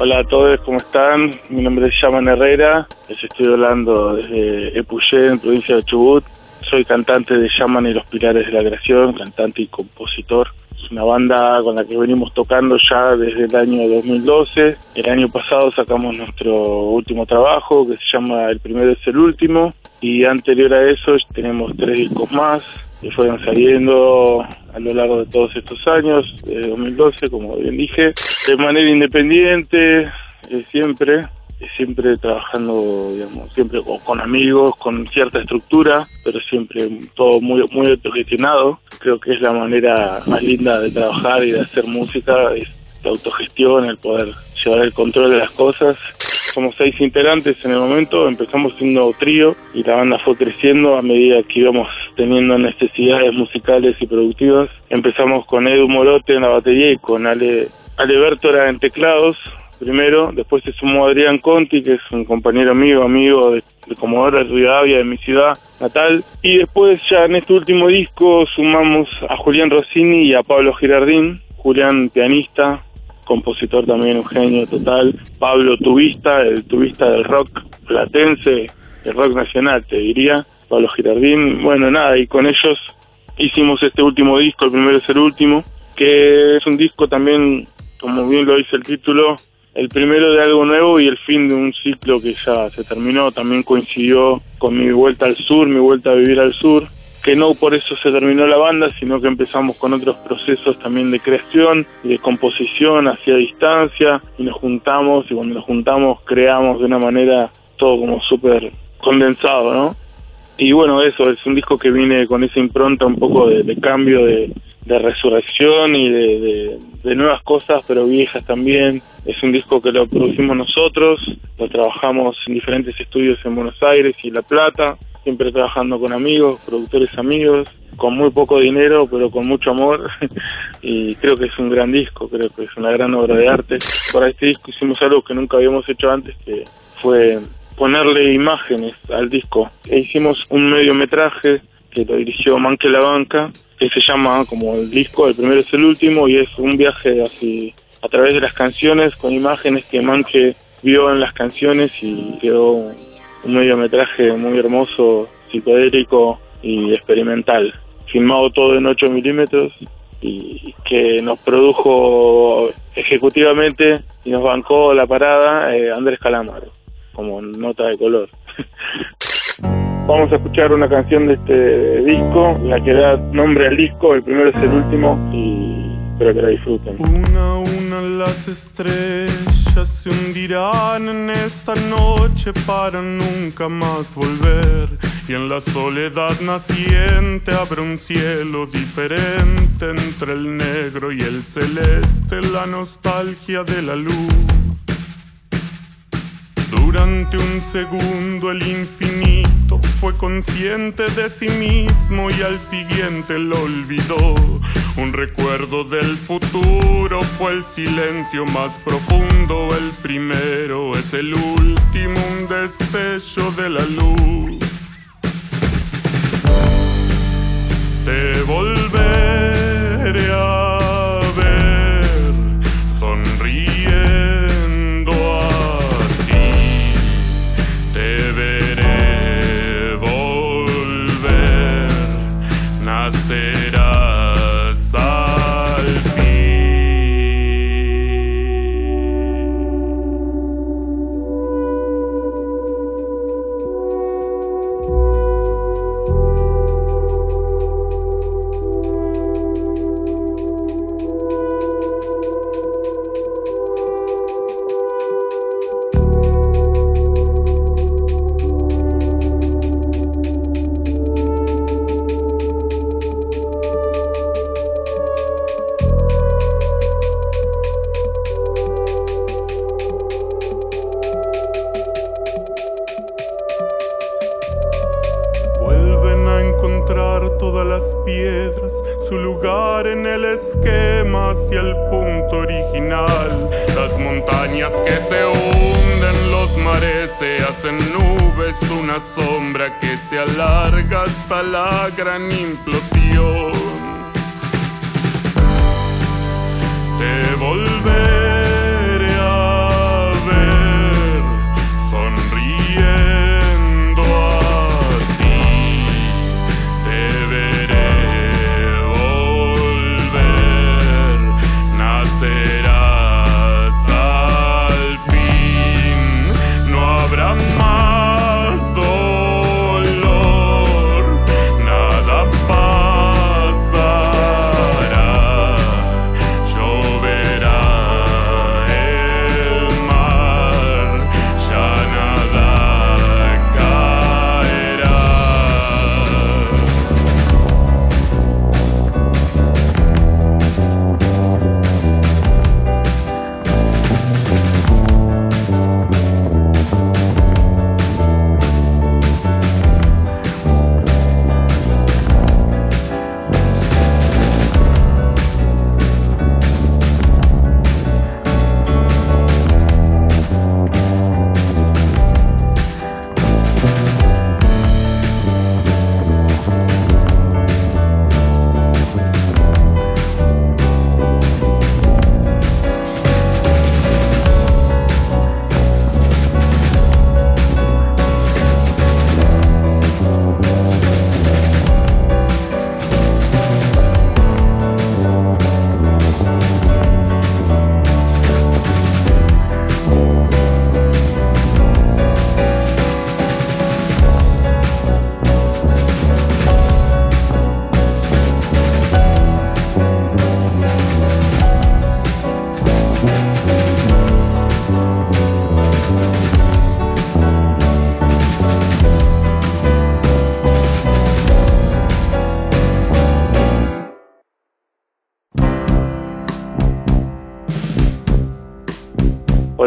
Hola a todos, ¿cómo están? Mi nombre es Yaman Herrera, les estoy hablando desde Epuyé, en provincia de Chubut. Soy cantante de Yaman y los Pilares de la Creación, cantante y compositor. Es una banda con la que venimos tocando ya desde el año 2012. El año pasado sacamos nuestro último trabajo, que se llama El Primero es el Último. Y anterior a eso tenemos tres discos más que fueron saliendo a lo largo de todos estos años, desde 2012, como bien dije, de manera independiente, eh, siempre, siempre trabajando, digamos, siempre con, con, amigos, con cierta estructura, pero siempre todo muy, muy autogestionado. Creo que es la manera más linda de trabajar y de hacer música, es la autogestión, el poder llevar el control de las cosas somos seis integrantes en el momento, empezamos siendo trío y la banda fue creciendo a medida que íbamos teniendo necesidades musicales y productivas. Empezamos con Edu Morote en la batería y con Ale, Ale Bertora en teclados primero, después se sumó Adrián Conti, que es un compañero mío, amigo de, de Comodoro de Rivadavia, de mi ciudad natal, y después ya en este último disco sumamos a Julián Rossini y a Pablo Girardín, Julián pianista, compositor también, un genio total. Pablo Tubista, el tubista del rock platense, el rock nacional, te diría. Pablo Girardín, bueno, nada, y con ellos hicimos este último disco, el primero es el último, que es un disco también, como bien lo dice el título, el primero de algo nuevo y el fin de un ciclo que ya se terminó. También coincidió con mi vuelta al sur, mi vuelta a vivir al sur que no por eso se terminó la banda, sino que empezamos con otros procesos también de creación y de composición hacia distancia y nos juntamos y cuando nos juntamos creamos de una manera todo como súper condensado, ¿no? Y bueno, eso es un disco que viene con esa impronta un poco de, cambio, de, resurrección y de, de, nuevas cosas, pero viejas también. Es un disco que lo producimos nosotros, lo trabajamos en diferentes estudios en Buenos Aires y La Plata, siempre trabajando con amigos, productores amigos, con muy poco dinero, pero con mucho amor. y creo que es un gran disco, creo que es una gran obra de arte. Para este disco hicimos algo que nunca habíamos hecho antes, que fue ponerle imágenes al disco. E hicimos un mediometraje que lo dirigió Manque La Banca, que se llama como el disco, el primero es el último, y es un viaje así a través de las canciones, con imágenes que Manque vio en las canciones y quedó un mediometraje muy hermoso, psicodélico y experimental, filmado todo en 8 milímetros y que nos produjo ejecutivamente y nos bancó la parada eh, Andrés Calamaro como nota de color. Vamos a escuchar una canción de este disco, la que da nombre al disco, el primero es el último y espero que la disfruten. Una a una las se hundirán en esta noche para nunca más volver. Y en la soledad naciente habrá un cielo diferente entre el negro y el celeste, la nostalgia de la luz. Durante un segundo el infinito fue consciente de sí mismo y al siguiente lo olvidó. Un recuerdo del futuro fue el silencio más profundo. El primero es el último, un destello de la luz. Te volveré en el esquema hacia el punto original. Las montañas que se hunden, los mares se hacen nubes, una sombra que se alarga hasta la gran implosión. Te volveré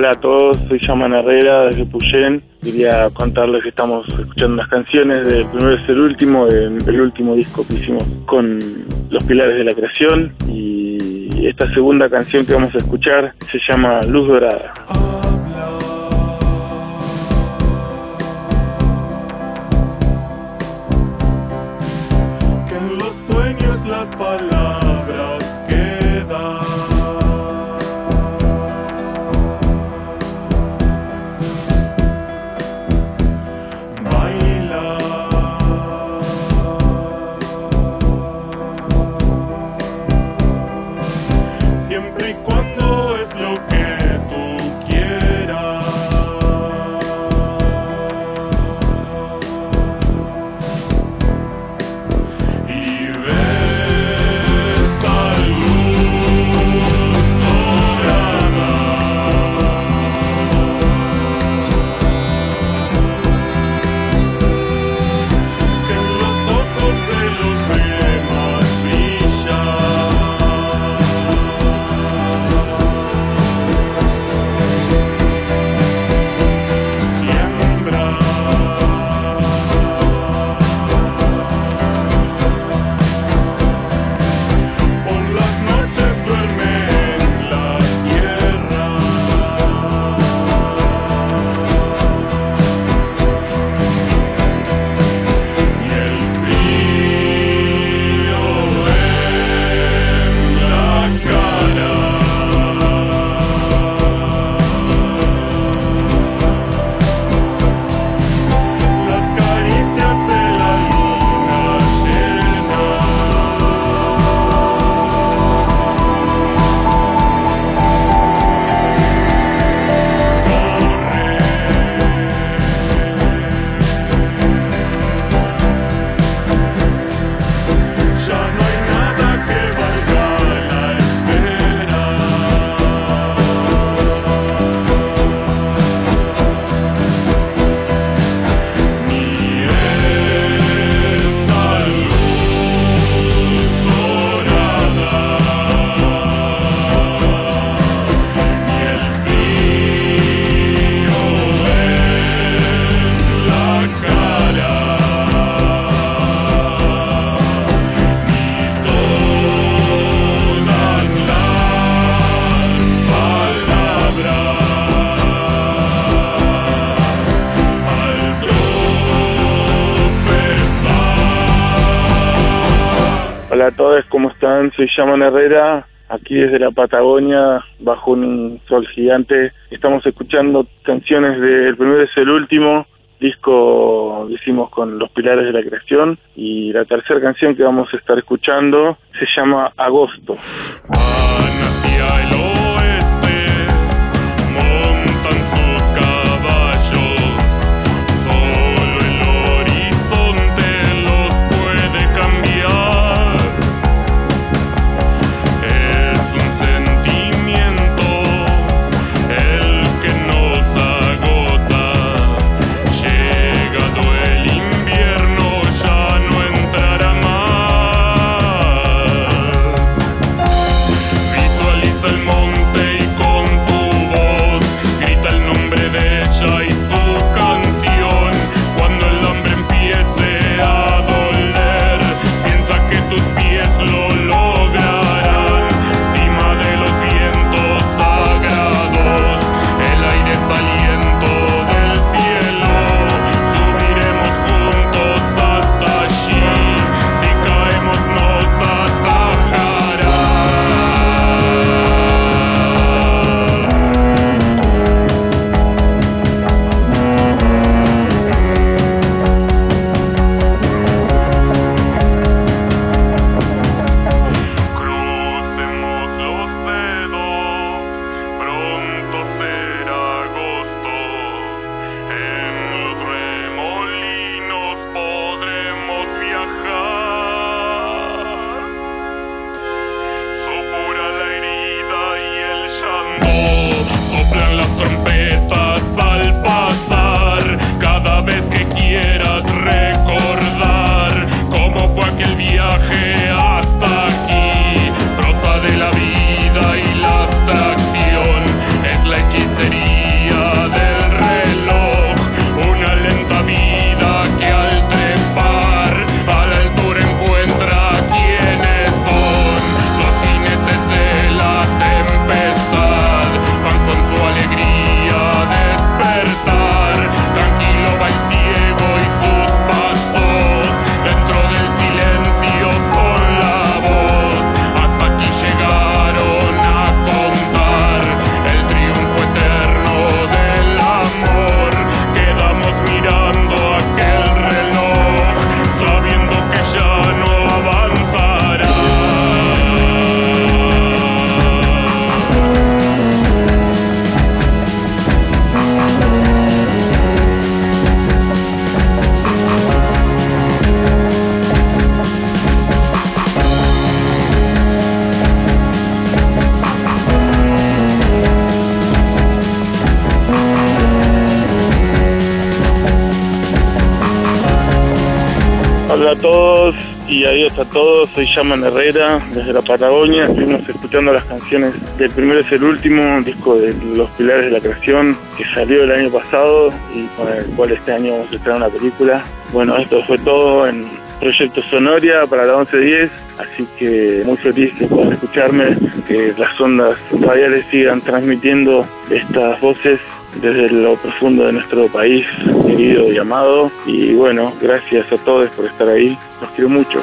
Hola a todos, soy Yaman Herrera desde Puyén. Quería contarles que estamos escuchando unas canciones del primero es el último, el último disco que hicimos con los pilares de la creación. Y esta segunda canción que vamos a escuchar se llama Luz Dorada. Siempre y cuando Hola a todos, ¿cómo están? Soy Yaman Herrera, aquí desde la Patagonia, bajo un sol gigante. Estamos escuchando canciones del primero es el último, disco que hicimos con los pilares de la creación. Y la tercera canción que vamos a estar escuchando se llama Agosto. Van hacia el oeste, adiós a todos. Soy Yaman Herrera desde la Patagonia. Estuvimos escuchando las canciones del primero es el último, disco de Los Pilares de la Creación, que salió el año pasado y con el cual este año vamos a estrenar una película. Bueno, esto fue todo en Proyecto Sonoria para la 1110, así que muy feliz de poder escucharme, que las ondas radiales sigan transmitiendo estas voces desde lo profundo de nuestro país, querido y amado. Y bueno, gracias a todos por estar ahí. Los quiero mucho.